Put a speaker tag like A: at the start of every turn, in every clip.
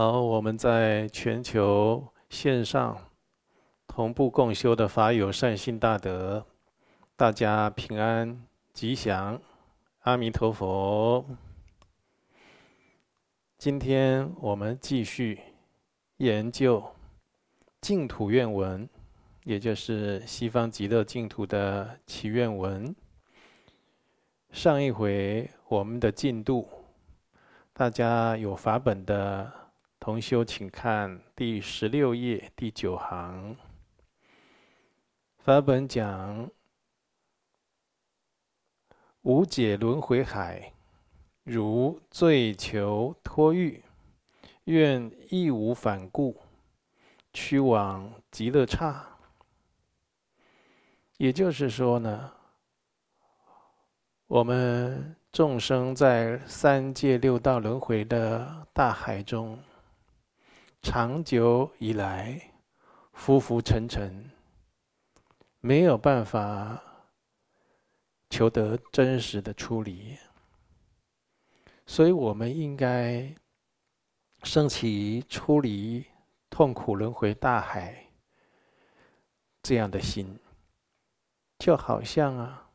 A: 好，我们在全球线上同步共修的法友善心大德，大家平安吉祥，阿弥陀佛。今天我们继续研究净土愿文，也就是西方极乐净土的祈愿文。上一回我们的进度，大家有法本的。同修，请看第十六页第九行。法本讲：无解轮回海，如罪囚脱狱，愿义无反顾，趋往极乐刹。也就是说呢，我们众生在三界六道轮回的大海中。长久以来，浮浮沉沉，没有办法求得真实的出离，所以我们应该升起出离痛苦轮回大海这样的心，就好像啊，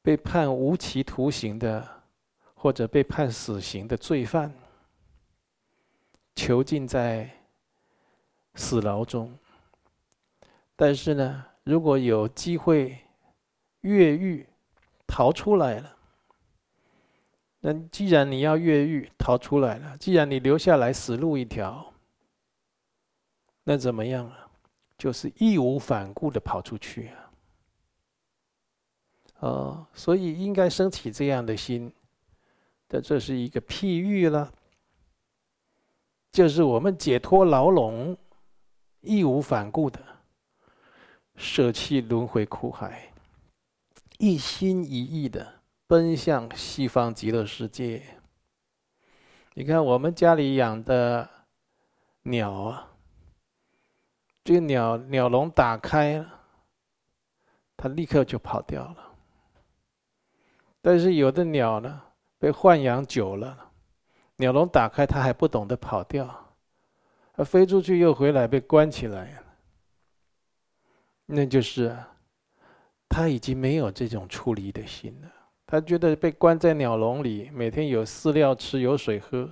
A: 被判无期徒刑的，或者被判死刑的罪犯。囚禁在死牢中，但是呢，如果有机会越狱逃出来了，那既然你要越狱逃出来了，既然你留下来死路一条，那怎么样啊？就是义无反顾的跑出去啊！哦，所以应该升起这样的心，但这是一个譬喻了。就是我们解脱牢笼，义无反顾的舍弃轮回苦海，一心一意的奔向西方极乐世界。你看我们家里养的鸟啊，这个鸟鸟笼打开了，它立刻就跑掉了。但是有的鸟呢，被豢养久了。鸟笼打开，它还不懂得跑掉，它飞出去又回来，被关起来。那就是，他已经没有这种出离的心了。他觉得被关在鸟笼里，每天有饲料吃，有水喝，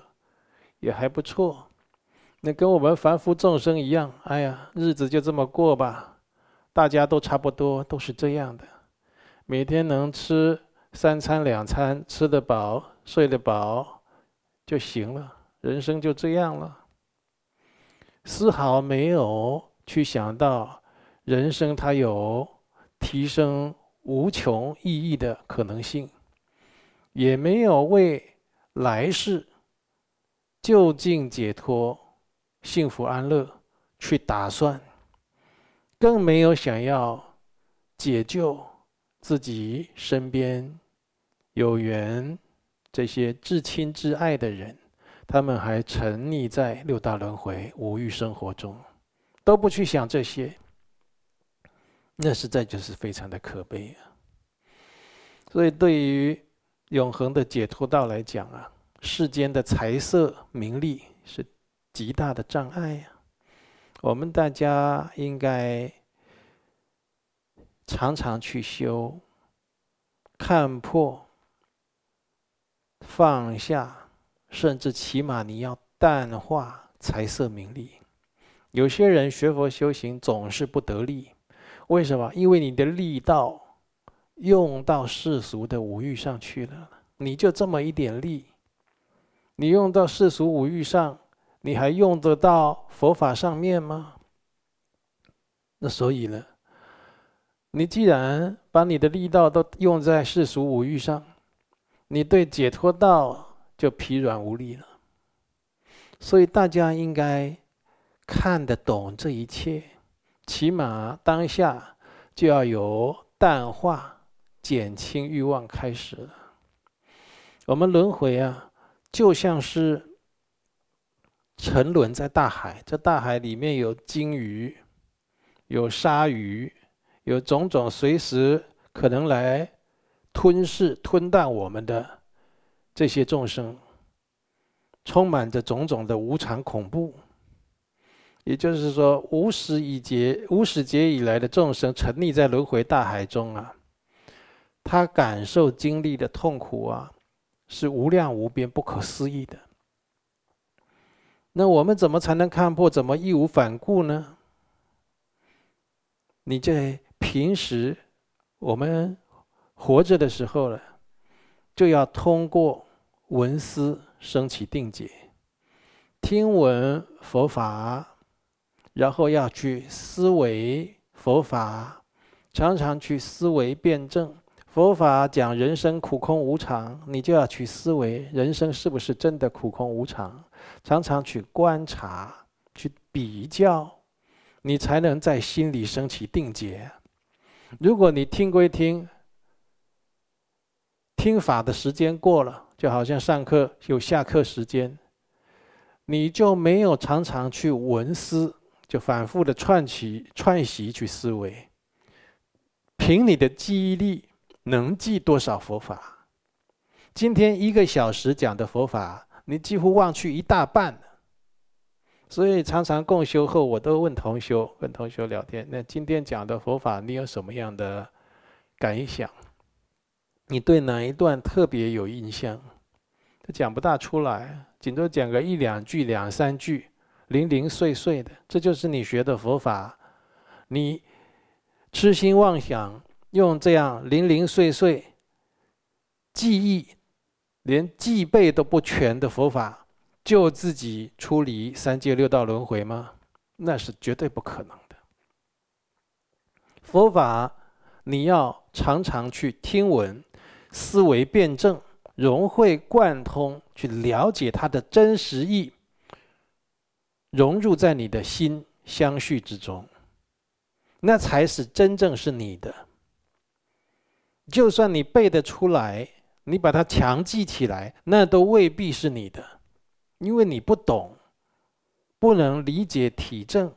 A: 也还不错。那跟我们凡夫众生一样，哎呀，日子就这么过吧，大家都差不多，都是这样的。每天能吃三餐两餐，吃得饱，睡得饱。就行了，人生就这样了，丝毫没有去想到人生它有提升无穷意义的可能性，也没有为来世就近解脱、幸福安乐去打算，更没有想要解救自己身边有缘。这些至亲至爱的人，他们还沉溺在六大轮回五欲生活中，都不去想这些，那实在就是非常的可悲啊！所以，对于永恒的解脱道来讲啊，世间的财色名利是极大的障碍呀。我们大家应该常常去修，看破。放下，甚至起码你要淡化财色名利。有些人学佛修行总是不得力，为什么？因为你的力道用到世俗的五欲上去了，你就这么一点力，你用到世俗五欲上，你还用得到佛法上面吗？那所以呢，你既然把你的力道都用在世俗五欲上，你对解脱道就疲软无力了，所以大家应该看得懂这一切，起码当下就要由淡化、减轻欲望开始了。我们轮回啊，就像是沉沦在大海，这大海里面有鲸鱼、有鲨鱼、有种种随时可能来。吞噬、吞啖我们的这些众生，充满着种种的无常恐怖。也就是说，无始以劫、无始劫以来的众生沉溺在轮回大海中啊，他感受经历的痛苦啊，是无量无边、不可思议的。那我们怎么才能看破？怎么义无反顾呢？你在平时我们活着的时候呢，就要通过闻思升起定解，听闻佛法。然后要去思维佛法，常常去思维辩证。佛法讲人生苦空无常，你就要去思维人生是不是真的苦空无常。常常去观察、去比较，你才能在心里升起定解。如果你听归听，听法的时间过了，就好像上课有下课时间，你就没有常常去闻思。就反复的串起串习去思维，凭你的记忆力能记多少佛法？今天一个小时讲的佛法，你几乎忘去一大半。所以常常共修后，我都问同修，跟同修聊天：那今天讲的佛法，你有什么样的感想？你对哪一段特别有印象？他讲不大出来，顶多讲个一两句、两三句。零零碎碎的，这就是你学的佛法。你痴心妄想，用这样零零碎碎记忆，连记背都不全的佛法，就自己出离三界六道轮回吗？那是绝对不可能的。佛法你要常常去听闻、思维辩证、融会贯通，去了解它的真实意。融入在你的心相续之中，那才是真正是你的。就算你背得出来，你把它强记起来，那都未必是你的，因为你不懂，不能理解体证，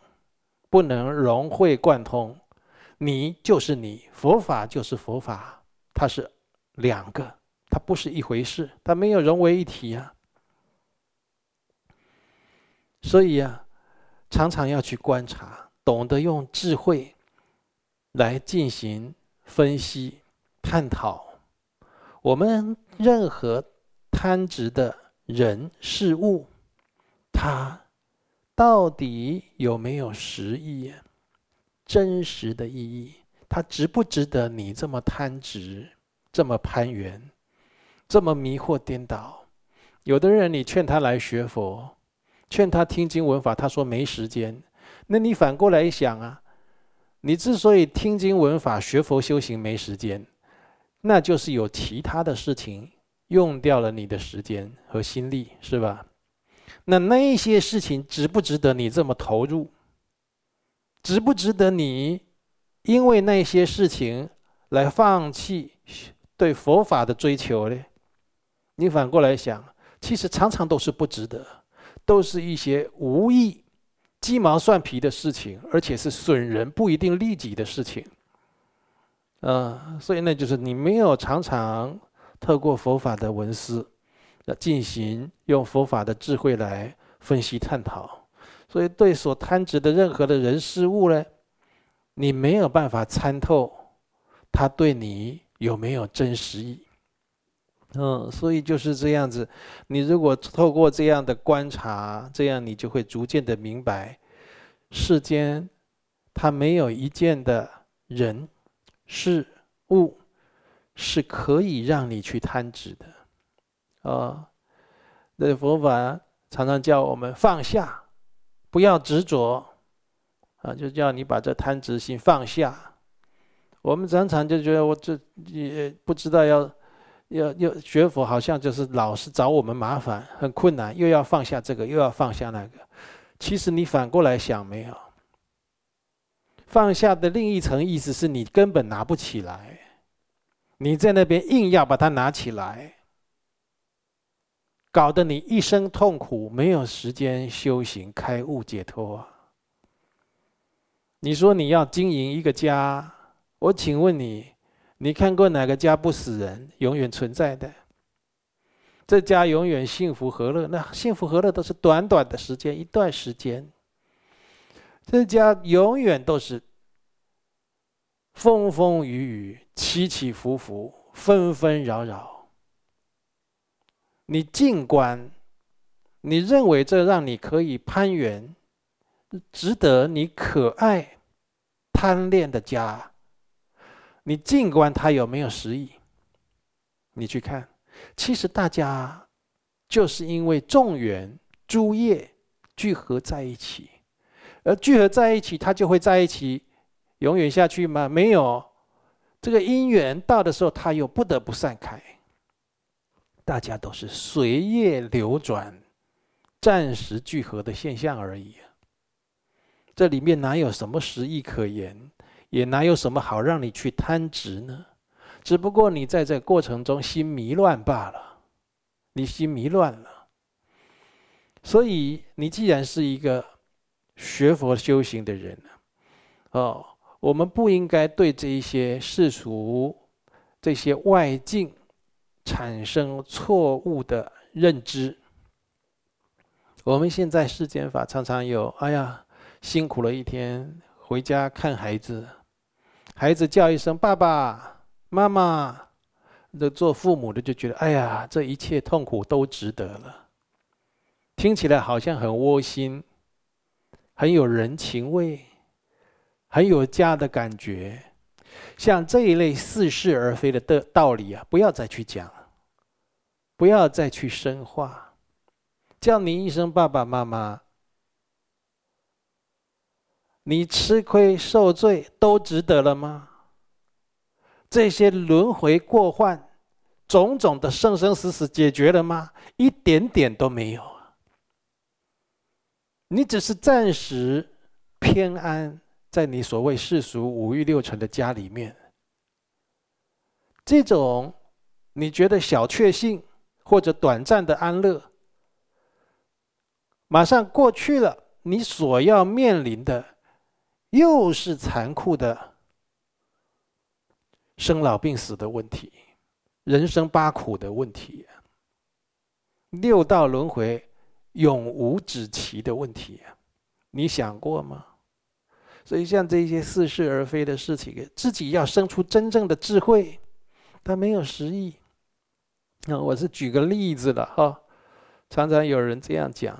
A: 不能融会贯通。你就是你，佛法就是佛法，它是两个，它不是一回事，它没有融为一体呀。所以呀，常常要去观察，懂得用智慧来进行分析、探讨。我们任何贪执的人事物，它到底有没有实义？真实的意义，它值不值得你这么贪执、这么攀缘、这么迷惑颠倒？有的人，你劝他来学佛。劝他听经闻法，他说没时间。那你反过来想啊，你之所以听经闻法、学佛修行没时间，那就是有其他的事情用掉了你的时间和心力，是吧？那那些事情值不值得你这么投入？值不值得你因为那些事情来放弃对佛法的追求呢？你反过来想，其实常常都是不值得。都是一些无益、鸡毛蒜皮的事情，而且是损人不一定利己的事情。啊，所以那就是你没有常常透过佛法的文思，来进行用佛法的智慧来分析探讨，所以对所贪执的任何的人事物呢，你没有办法参透，他对你有没有真实意。嗯，所以就是这样子。你如果透过这样的观察，这样你就会逐渐的明白，世间它没有一件的人事物是可以让你去贪执的。啊，那佛法常常叫我们放下，不要执着，啊，就叫你把这贪执心放下。我们常常就觉得我这也不知道要。要要学佛，好像就是老是找我们麻烦，很困难，又要放下这个，又要放下那个。其实你反过来想，没有放下的另一层意思是你根本拿不起来，你在那边硬要把它拿起来，搞得你一生痛苦，没有时间修行开悟解脱。你说你要经营一个家，我请问你。你看过哪个家不死人，永远存在的？这家永远幸福和乐。那幸福和乐都是短短的时间，一段时间。这家永远都是风风雨雨、起起伏伏、纷纷扰扰。你静观，你认为这让你可以攀援、值得你可爱、贪恋的家，你静观他有没有实意？你去看，其实大家就是因为众缘诸业聚合在一起。而聚合在一起，它就会在一起，永远下去吗？没有，这个因缘到的时候，它又不得不散开。大家都是随业流转、暂时聚合的现象而已。这里面哪有什么实意可言？也哪有什么好让你去贪执呢？只不过你在这过程中心迷乱罢了。你心迷乱了，所以你既然是一个。学佛修行的人，哦，我们不应该对这一些世俗、这些外境产生错误的认知。我们现在世间法常常有，哎呀，辛苦了一天，回家看孩子，孩子叫一声“爸爸妈妈”，这做父母的就觉得，哎呀，这一切痛苦都值得了，听起来好像很窝心。很有人情味，很有家的感觉，像这一类似是而非的的道理啊，不要再去讲，不要再去深化，叫你一声爸爸妈妈，你吃亏受罪都值得了吗？这些轮回过患，种种的生生死死解决了吗？一点点都没有。你只是暂时偏安在你所谓世俗五欲六尘的家里面，这种你觉得小确幸或者短暂的安乐，马上过去了，你所要面临的又是残酷的生老病死的问题，人生八苦的问题，六道轮回。永无止期的问题，你想过吗？所以像这些似是而非的事情，自己要生出真正的智慧，它没有实意。那我是举个例子了哈，常常有人这样讲。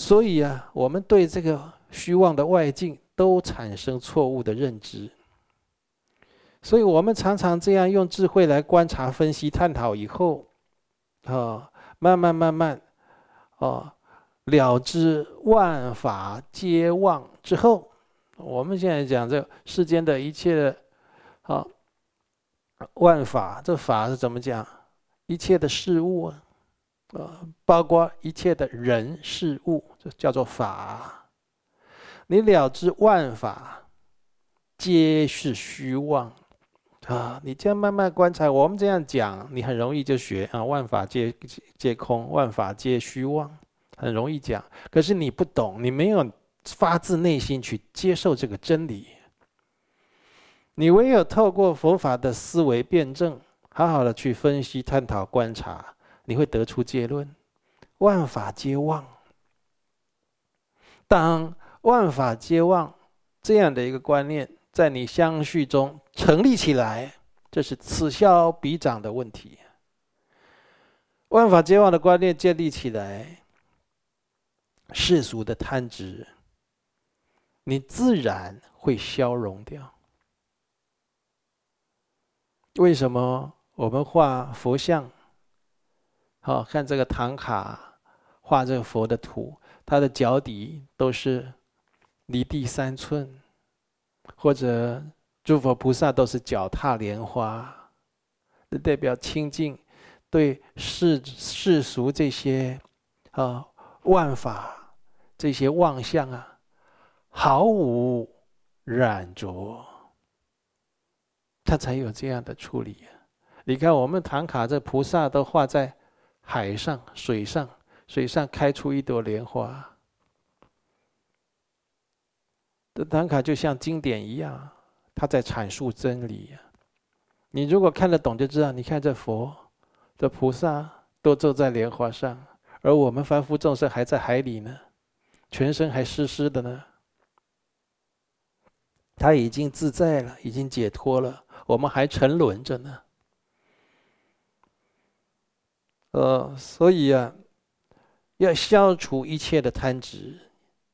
A: 所以啊，我们对这个虚妄的外境都产生错误的认知。所以我们常常这样用智慧来观察、分析、探讨以后，啊。慢慢慢慢，哦，了知万法皆妄之后，我们现在讲这世间的一切，啊，万法，这法是怎么讲？一切的事物啊，啊，包括一切的人事物，这叫做法。你了知万法皆是虚妄。啊，你这样慢慢观察，我们这样讲，你很容易就学啊。万法皆皆空，万法皆虚妄，很容易讲。可是你不懂，你没有发自内心去接受这个真理。你唯有透过佛法的思维辩证，好好的去分析、探讨、观察，你会得出结论：万法皆妄。当万法皆妄这样的一个观念在你相续中，成立起来，这是此消彼长的问题。万法皆妄的观念建立起来，世俗的贪执，你自然会消融掉。为什么我们画佛像？好，看这个唐卡，画这个佛的图，它的脚底都是离地三寸，或者。诸佛菩萨都是脚踏莲花，这代表清净，对世世俗这些啊万法这些妄相啊，毫无染着，他才有这样的处理。你看我们唐卡这菩萨都画在海上、水上，水上开出一朵莲花，这唐卡就像经典一样。他在阐述真理，你如果看得懂，就知道，你看这佛、这菩萨都坐在莲花上，而我们凡夫众生还在海里呢，全身还湿湿的呢。他已经自在了，已经解脱了，我们还沉沦着呢。呃，所以啊，要消除一切的贪执，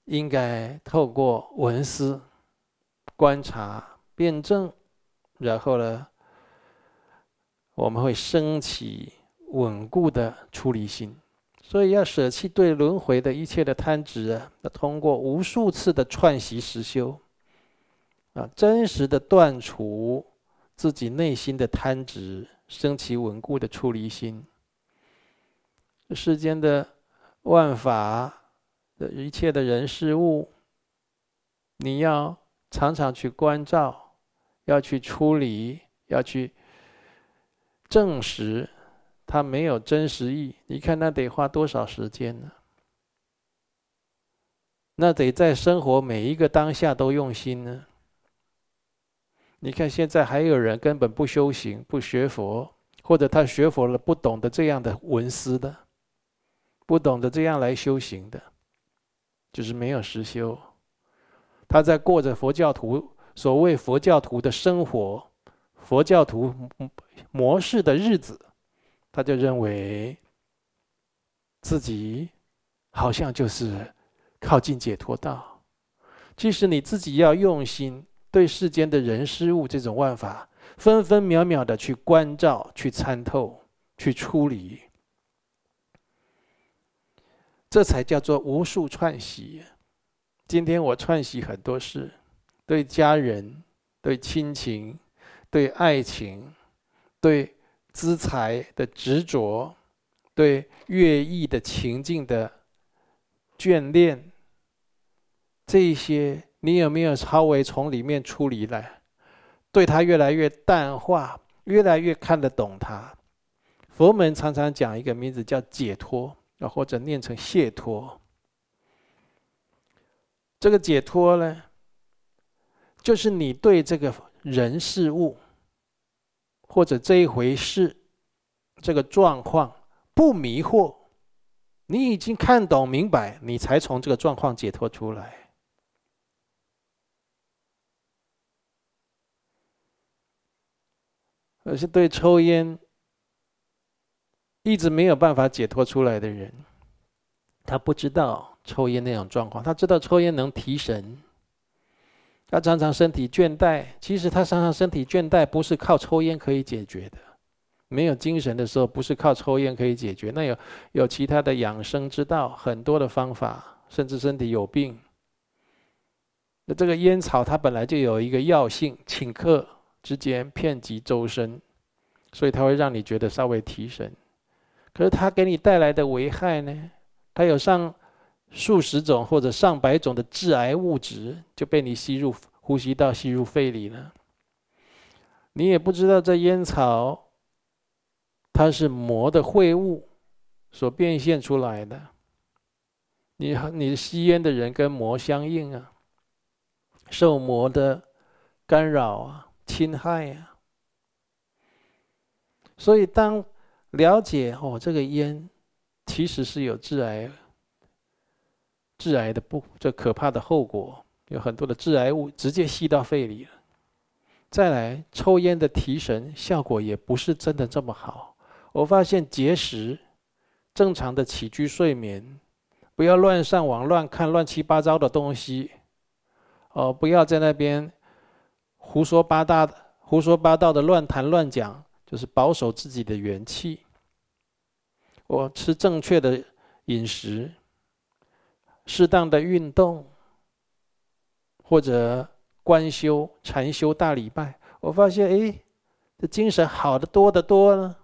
A: 应该透过闻思、观察、辩证，然后呢，我们会升起稳固的出离心。所以要舍弃对轮回的一切的贪执啊，要通过无数次的串习实修，啊，真实的断除自己内心的贪执，升起稳固的出离心。世间的万法的一切的人事物，你要常常去关照，要去处理，要去证实它没有真实义。你看那得花多少时间呢？那得在生活每一个当下都用心呢。你看现在还有人根本不修行、不学佛，或者他学佛了不懂得这样的文思的。不懂得这样来修行的，就是没有实修。他在过着佛教徒所谓佛教徒的生活，佛教徒模式的日子，他就认为自己好像就是靠近解脱道。其实你自己要用心对世间的人事物这种万法，分分秒秒的去关照、去参透、去处理。这才叫做无数串习。今天我串习很多事，对家人、对亲情、对爱情、对资财的执着、对乐意的情境的眷恋，这些你有没有稍微从里面出离来？对他越来越淡化，越来越看得懂他。佛门常常讲一个名字叫解脱。啊，或者念成解脱。这个解脱呢，就是你对这个人事物，或者这一回事，这个状况不迷惑，你已经看懂明白，你才从这个状况解脱出来。而是对抽烟。一直没有办法解脱出来的人，他不知道抽烟那种状况。他知道抽烟能提神，他常常身体倦怠。其实他常常身体倦怠不是靠抽烟可以解决的。没有精神的时候，不是靠抽烟可以解决。那有有其他的养生之道，很多的方法。甚至身体有病，那这个烟草它本来就有一个药性，顷刻之间遍及周身，所以它会让你觉得稍微提神。可是它给你带来的危害呢？它有上数十种或者上百种的致癌物质就被你吸入呼吸道、吸入肺里了。你也不知道这烟草，它是魔的秽物所变现出来的。你你吸烟的人跟魔相应啊，受魔的干扰啊、侵害啊。所以当了解哦，这个烟其实是有致癌、致癌的不这可怕的后果，有很多的致癌物直接吸到肺里了。再来，抽烟的提神效果也不是真的这么好。我发现节食、正常的起居睡眠，不要乱上网、乱看乱七八糟的东西，哦，不要在那边胡说八道的、胡说八道的乱谈乱讲，就是保守自己的元气。我吃正确的饮食，适当的运动，或者观修、禅修大礼拜，我发现，哎，这精神好得多得多了，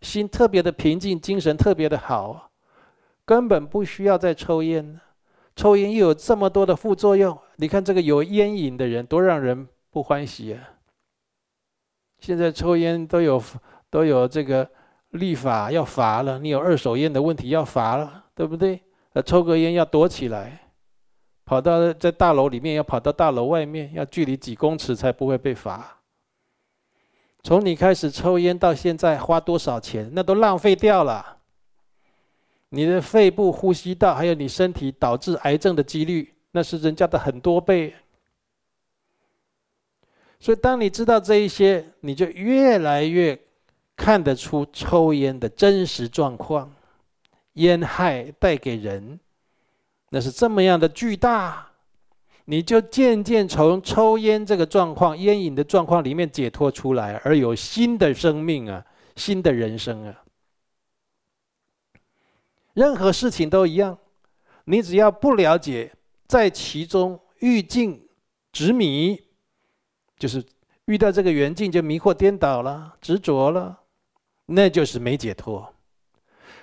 A: 心特别的平静，精神特别的好，根本不需要再抽烟了。抽烟又有这么多的副作用，你看这个有烟瘾的人多让人不欢喜啊！现在抽烟都有都有这个。立法要罚了，你有二手烟的问题要罚了，对不对？呃，抽个烟要躲起来，跑到在大楼里面要跑到大楼外面，要距离几公尺才不会被罚。从你开始抽烟到现在花多少钱，那都浪费掉了。你的肺部、呼吸道，还有你身体导致癌症的几率，那是人家的很多倍。所以，当你知道这一些，你就越来越看得出抽烟的真实状况，烟害带给人，那是这么样的巨大，你就渐渐从抽烟这个状况、烟瘾的状况里面解脱出来，而有新的生命啊，新的人生啊。任何事情都一样，你只要不了解，在其中欲境执迷，就是遇到这个缘境就迷惑颠倒了、执着了，那就是没解脱。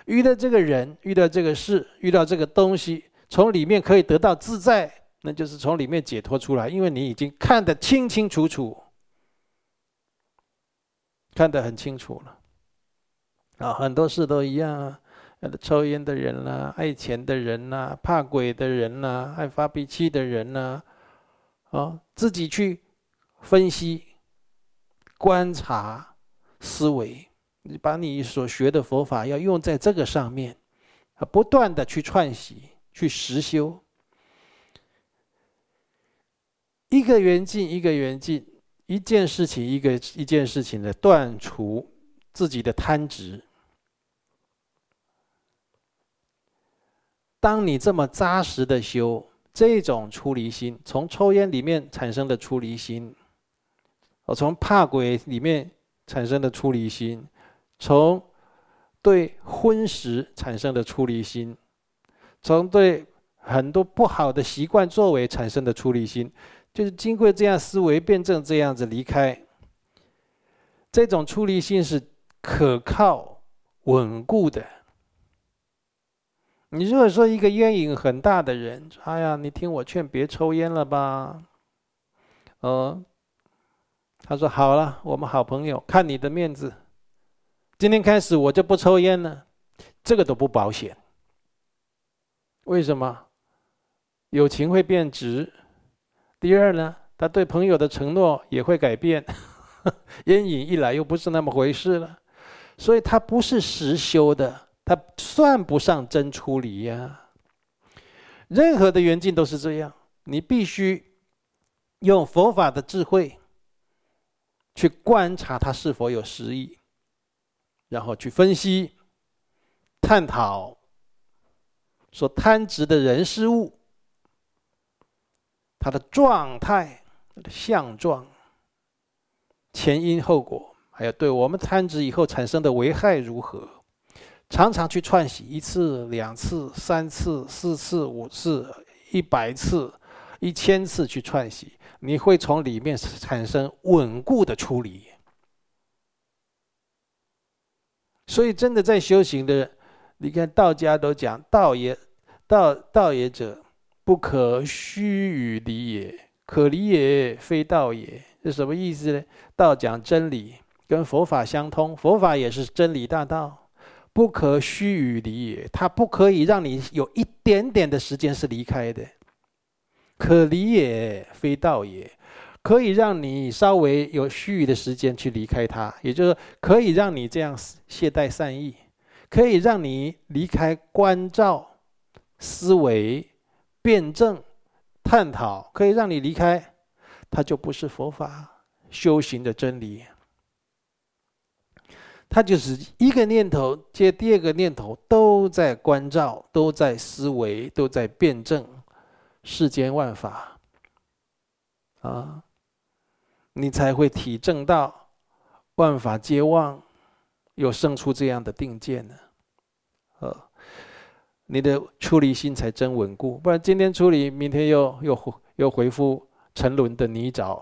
A: 遇到这个人、遇到这个事、遇到这个东西，从里面可以得到自在，那就是从里面解脱出来，因为你已经看得清清楚楚，看得很清楚了。啊，很多事都一样啊。抽烟的人呐、爱钱的人呐、怕鬼的人呐、爱发脾气的人呐、啊，自己去分析、观察、思维，你把你所学的佛法要用在这个上面，啊，不断的去串习、去实修，一个缘境一个缘境，一件事情一个一件事情的断除自己的贪执。当你这么扎实的修这种出离心，从抽烟里面产生的出离心，哦，从怕鬼里面产生的出离心，从对婚食产生的出离心，从对很多不好的习惯作为产生的出离心，就是经过这样思维辩证，这样子离开。这种出离心是可靠、稳固的。你如果说一个烟瘾很大的人，哎呀，你听我劝，别抽烟了吧。哦，他说好了，我们好朋友，看你的面子，今天开始我就不抽烟了。这个都不保险。为什么？友情会变质。第二呢，他对朋友的承诺也会改变。烟瘾一来，又不是那么回事了，所以他不是实修的。他算不上真出离呀。任何的缘境都是这样，你必须用佛法的智慧去观察它是否有实意，然后去分析、探讨所贪执的人事物，它的状态、它的相状、前因后果，还有对我们贪执以后产生的危害如何。常常去串习一次、两次、三次、四次、五次、一百次、一千次去串习，你会从里面产生稳固的出离。所以，真的在修行的人，你看道家都讲“道也，道道也者，不可虚与离也，可离也非道也”，是什么意思呢？道讲真理，跟佛法相通，佛法也是真理大道。不可虚与离也，它不可以让你有一点点的时间是离开的。可离也非道也，可以让你稍微有虚与的时间去离开它，也就是可以让你这样懈怠善意，可以让你离开关照、思维、辩证、探讨，可以让你离开，它就不是佛法修行的真理。他就是一个念头接第二个念头，都在关照，都在思维，都在辩证世间万法，啊，你才会体证到万法皆妄，又生出这样的定见呢。呃，你的出离心才真稳固，不然今天出离，明天又又又回复沉沦的泥沼。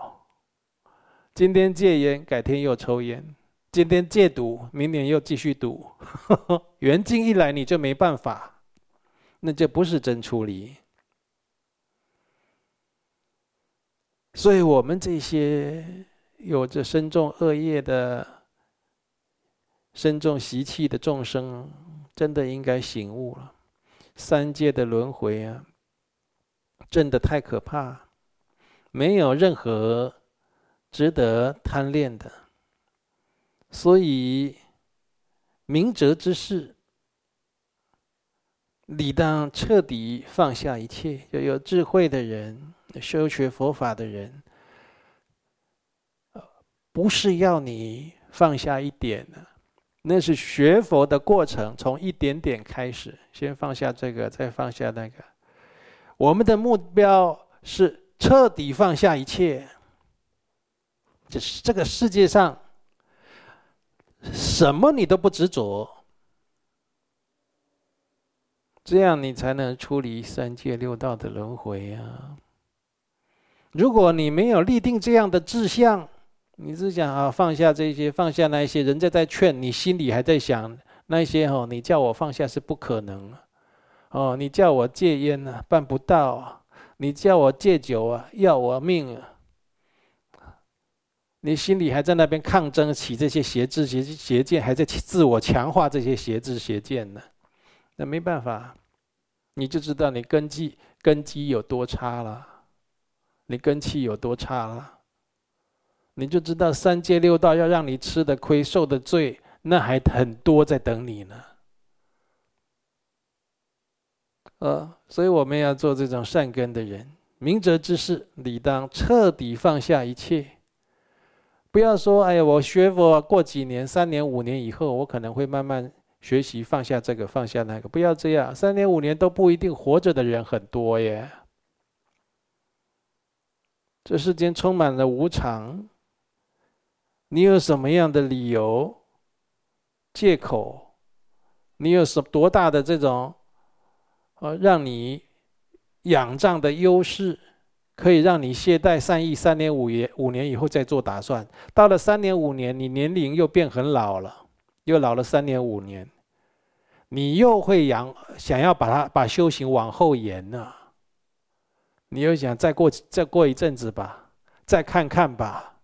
A: 今天戒烟，改天又抽烟。今天戒赌，明年又继续赌，缘尽一来你就没办法，那就不是真出离。所以我们这些有着深重恶业的、深重习气的众生，真的应该醒悟了。三界的轮回啊，真的太可怕，没有任何值得贪恋的。所以明哲之士，理当彻底放下一切。要有智慧的人，修学佛法的人，不是要你放下一点呢，那是学佛的过程，从一点点开始，先放下这个，再放下那个。我们的目标是彻底放下一切，就是这个世界上什么你都不执着，这样你才能出离三界六道的轮回啊！如果你没有立定这样的志向，你只想啊放下这些，放下那些，人家在劝你，心里还在想那些哦，你叫我放下是不可能。哦，你叫我戒烟呢，办不到啊；你叫我戒酒啊，要我命啊！你心里还在那边抗争起这些邪知邪邪见，还在自我强化这些邪知邪见呢。那没办法，你就知道你根基根基有多差了，你根气有多差了，你就知道三界六道要让你吃的亏、受的罪，那还很多在等你呢。呃，所以我们要做这种善根的人，明哲之士，理当彻底放下一切。不要说，哎呀，我学佛过几年、三年、五年以后，我可能会慢慢学习放下这个、放下那个。不要这样，三年五年都不一定活着的人很多耶。这世间充满了无常，你有什么样的理由、借口？你有什多大的这种？呃，让你仰仗的优势，可以让你懈怠善意三年五年五年以后再做打算。到了三年五年，你年龄又变很老了，又老了三年五年，你又会仰想要把它把修行往后延呢？你又想再过再过一阵子吧，再看看吧。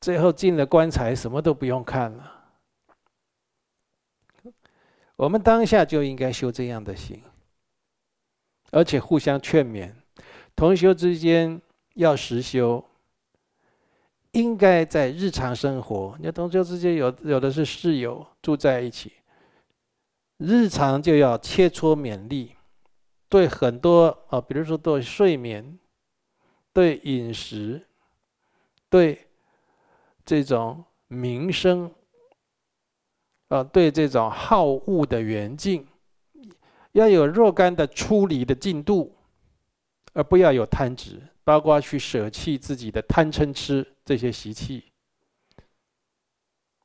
A: 最后进了棺材，什么都不用看了。我们当下就应该修这样的心，而且互相劝勉，同修之间要实修，应该在日常生活。你同修之间有有的是室友住在一起，日常就要切磋勉励，对很多啊，比如说对睡眠、对饮食、对这种名声。啊，对这种好恶的缘境，要有若干的出离的进度，而不要有贪执，包括去舍弃自己的贪嗔痴这些习气，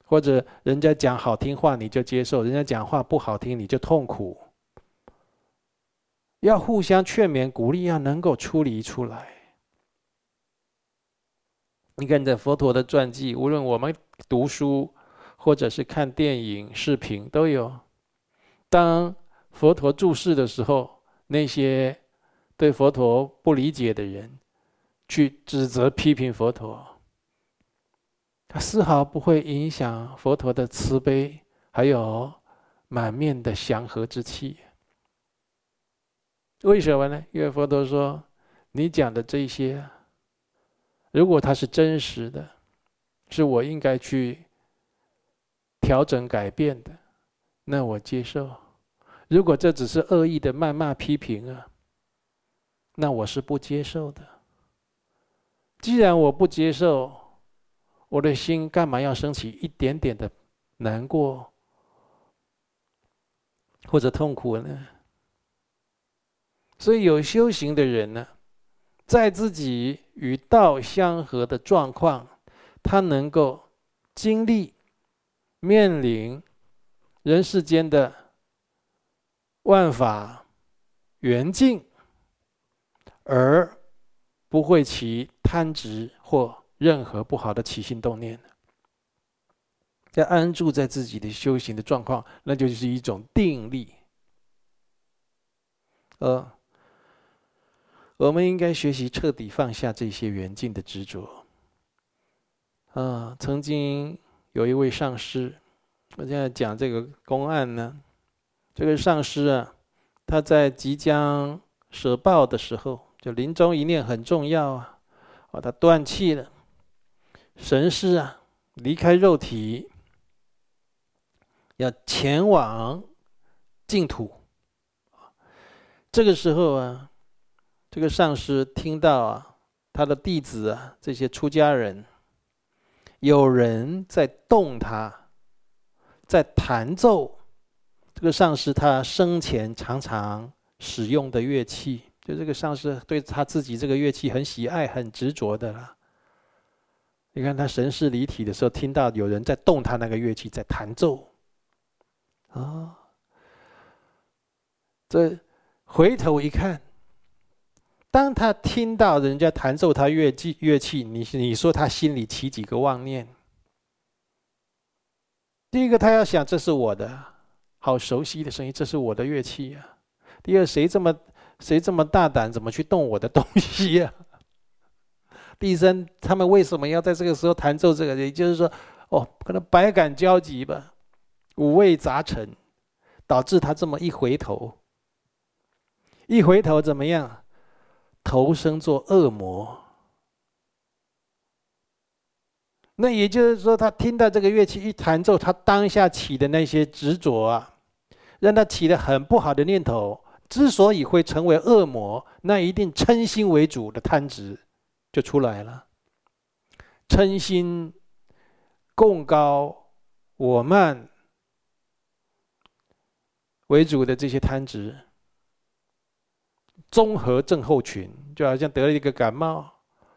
A: 或者人家讲好听话你就接受，人家讲话不好听你就痛苦，要互相劝勉鼓励，要能够出离出来。你看这佛陀的传记，无论我们读书。或者是看电影、视频都有。当佛陀住世的时候，那些对佛陀不理解的人，去指责、批评佛陀，他丝毫不会影响佛陀的慈悲，还有满面的祥和之气。为什么呢？因为佛陀说：“你讲的这些，如果它是真实的，是我应该去。”调整改变的，那我接受；如果这只是恶意的谩骂批评啊，那我是不接受的。既然我不接受，我的心干嘛要升起一点点的难过或者痛苦呢？所以有修行的人呢，在自己与道相合的状况，他能够经历。面临人世间的万法缘境，而不会起贪执或任何不好的起心动念，要安住在自己的修行的状况，那就是一种定力。呃，我们应该学习彻底放下这些缘境的执着。啊，曾经。有一位上师，我现在讲这个公案呢。这个上师啊，他在即将舍报的时候，就临终一念很重要啊。哦，他断气了。神师啊，离开肉体，要前往净土。这个时候啊，这个上师听到啊，他的弟子啊，这些出家人，有人在动他，在弹奏这个上师他生前常常使用的乐器。就这个上师对他自己这个乐器很喜爱、很执着的啦。你看他神识离体的时候，听到有人在动他那个乐器，在弹奏，啊，这回头一看，当他听到人家弹奏他乐器乐器，你你说他心里起几个妄念？第一个，他要想这是我的，好熟悉的声音，这是我的乐器呀。第二，谁这么？谁这么大胆，怎么去动我的东西呀？第三，他们为什么要在这个时候弹奏这个？也就是说，哦，可能百感交集吧，五味杂陈，导致他这么一回头，一回头怎么样？投生做恶魔。那也就是说，他听到这个乐器一弹奏，他当下起的那些执着啊，让他起了很不好的念头。之所以会成为恶魔，那一定嗔心为主的贪执就出来了。嗔心、贡高、我慢为主的这些贪执，综合症候群，就好像得了一个感冒，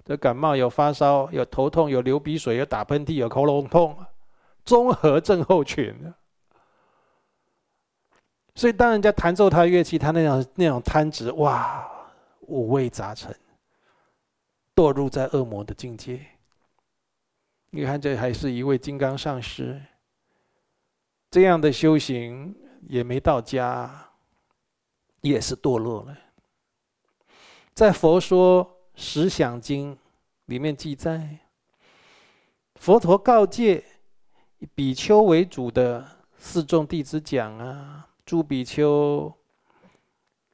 A: 这感冒有发烧、有头痛、有流鼻水、有打喷嚏、有喉咙痛，综合症候群。所以，当人家弹奏他乐器，他那样那种贪执，哇，五味杂陈，堕入在恶魔的境界。你看，这还是一位金刚上师，这样的修行也没到家，也是堕落了。在《佛说实想经》里面记载，佛陀告诫以比丘为主的四众弟子讲啊。诸比丘，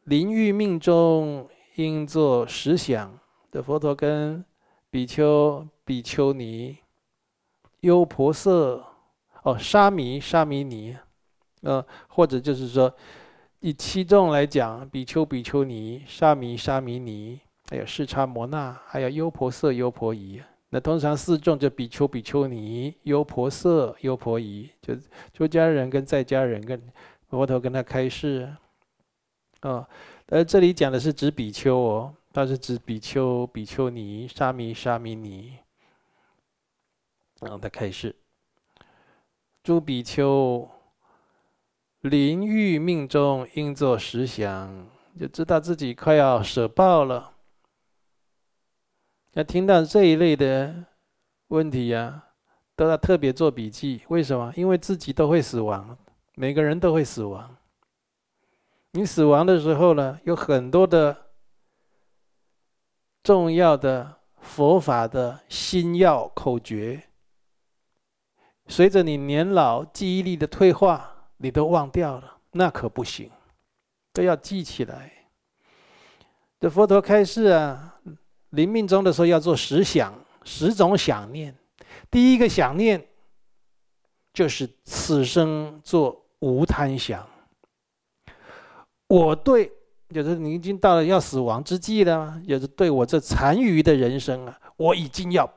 A: 临欲命中，应作实想。的佛陀跟比丘、比丘尼、优婆塞，哦，沙弥、沙弥尼，呃，或者就是说，以七众来讲，比丘、比丘尼、沙弥、沙弥尼，还有释迦牟那，还有优婆塞、优婆夷。那通常四众就比丘、比丘尼、优婆塞、优婆夷，就出家人跟在家人跟。佛陀跟他开示，哦，而这里讲的是指比丘哦，他是指比丘、比丘尼、沙弥、沙弥尼，然后他开示，诸比丘临欲命中，应作实想，就知道自己快要舍报了。要听到这一类的问题呀、都要特别做笔记。为什么？因为自己都会死亡。每个人都会死亡。你死亡的时候呢，有很多的重要的佛法的心要口诀，随着你年老记忆力的退化，你都忘掉了，那可不行，都要记起来。这佛陀开示啊，临命终的时候要做十想，十种想念。第一个想念就是此生做。无贪想，我对，就是你已经到了要死亡之际了，就是对我这残余的人生啊，我已经要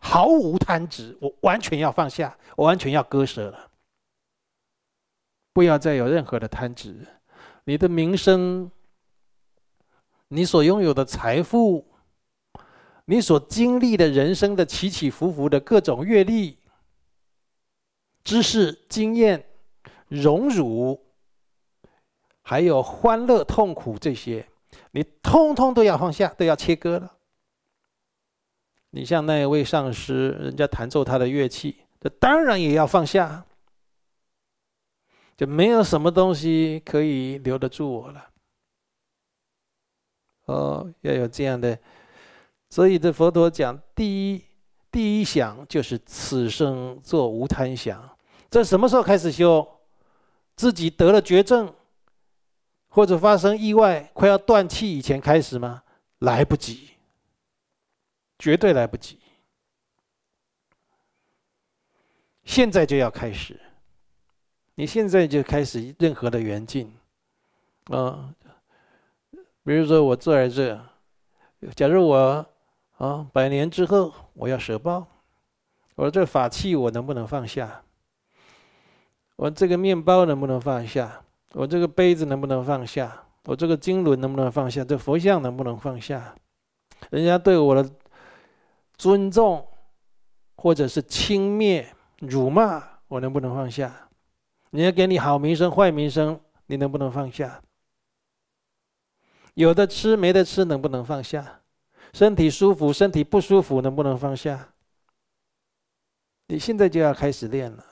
A: 毫无贪执，我完全要放下，我完全要割舍了，不要再有任何的贪执。你的名声，你所拥有的财富，你所经历的人生的起起伏伏的各种阅历、知识、经验。荣辱，还有欢乐、痛苦这些，你通通都要放下，都要切割了。你像那一位上师，人家弹奏他的乐器，这当然也要放下，就没有什么东西可以留得住我了。哦，要有这样的，所以这佛陀讲，第一第一想就是此生做无贪想，这什么时候开始修？自己得了绝症，或者发生意外，快要断气以前开始吗？来不及，绝对来不及。现在就要开始，你现在就开始任何的缘境，啊，比如说我坐在这，假如我啊百年之后我要舍报，我这法器我能不能放下？我这个面包能不能放下？我这个杯子能不能放下？我这个经轮能不能放下？这佛像能不能放下？人家对我的尊重，或者是轻蔑、辱骂，我能不能放下？人家给你好名声、坏名声，你能不能放下？有的吃没得吃，能不能放下？身体舒服、身体不舒服，能不能放下？你现在就要开始练了。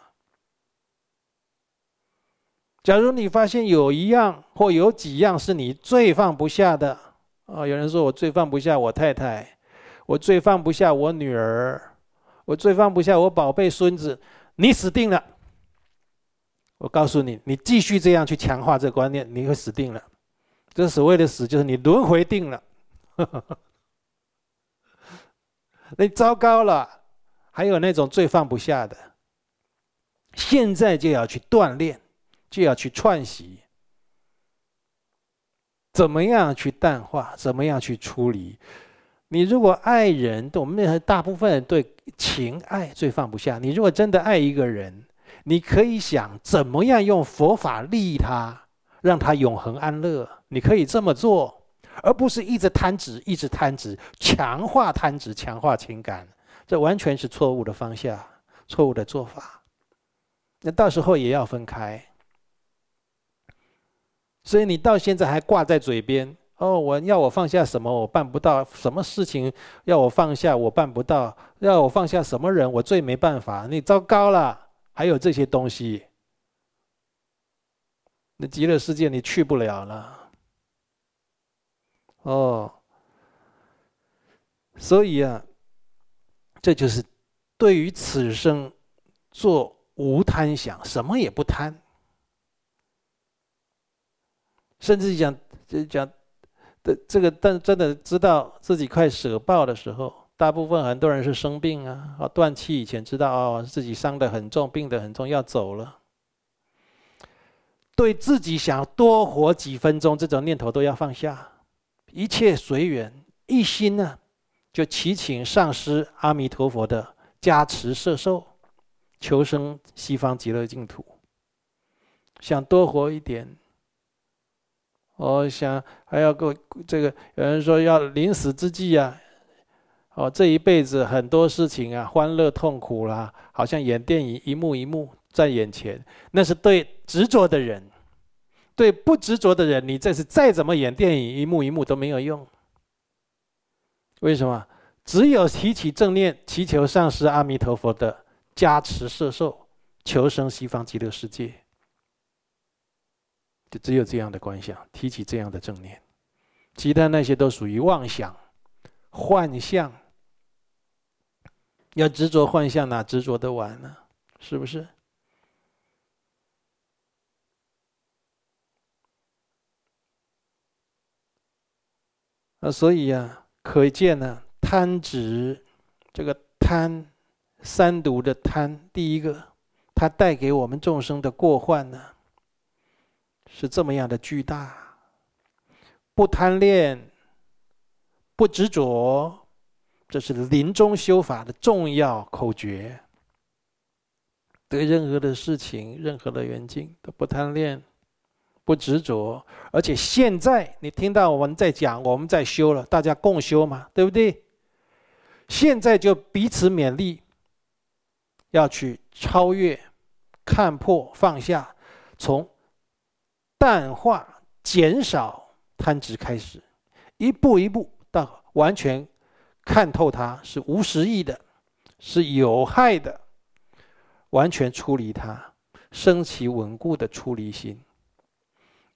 A: 假如你发现有一样或有几样是你最放不下的，啊，有人说我最放不下我太太，我最放不下我女儿，我最放不下我宝贝孙子，你死定了！我告诉你，你继续这样去强化这个观念，你会死定了。这所谓的死，就是你轮回定了，你糟糕了。还有那种最放不下的，现在就要去锻炼。就要去串习，怎么样去淡化？怎么样去处理？你如果爱人，我们那大部分人对情爱最放不下。你如果真的爱一个人，你可以想怎么样用佛法利益他，让他永恒安乐。你可以这么做，而不是一直贪执，一直贪执，强化贪执，强化情感，这完全是错误的方向，错误的做法。那到时候也要分开。所以你到现在还挂在嘴边哦，我要我放下什么，我办不到；什么事情要我放下，我办不到；要我放下什么人，我最没办法。你糟糕了，还有这些东西，那极乐世界你去不了了。哦，所以啊，这就是对于此生做无贪想，什么也不贪。甚至讲，就讲的这个，但真的知道自己快舍报的时候，大部分很多人是生病啊，啊断气以前知道哦，自己伤得很重，病得很重，要走了。对自己想多活几分钟这种念头都要放下，一切随缘，一心呢就祈请上师阿弥陀佛的加持摄受，求生西方极乐净土。想多活一点。我想还要够这个，有人说要临死之际啊，哦，这一辈子很多事情啊，欢乐痛苦啦，好像演电影一幕一幕在眼前。那是对执着的人，对不执着的人，你这是再怎么演电影一幕一幕都没有用。为什么？只有提起正念，祈求上师阿弥陀佛的加持摄受，求生西方极乐世界。就只有这样的观想，提起这样的正念，其他那些都属于妄想、幻象。要执着幻象，哪执着得完呢？是不是？啊，所以呀，可见呢，贪执这个贪，三毒的贪，第一个，它带给我们众生的过患呢。是这么样的巨大，不贪恋，不执着，这是临终修法的重要口诀。对任何的事情、任何的缘境都不贪恋，不执着，而且现在你听到我们在讲，我们在修了，大家共修嘛，对不对？现在就彼此勉励，要去超越、看破、放下，从。淡化、减少贪执开始，一步一步到完全看透它是无实义的，是有害的，完全出离它，升起稳固的出离心。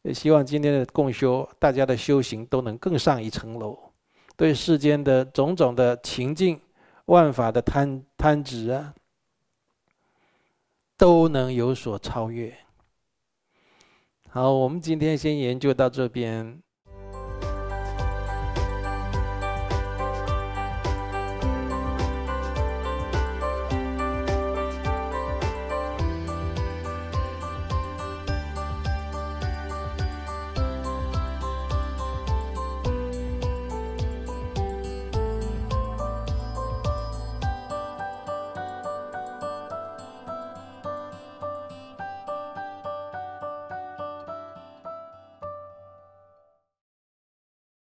A: 也希望今天的共修，大家的修行都能更上一层楼，对世间的种种的情境、万法的贪贪执啊，都能有所超越。好，我们今天先研究到这边。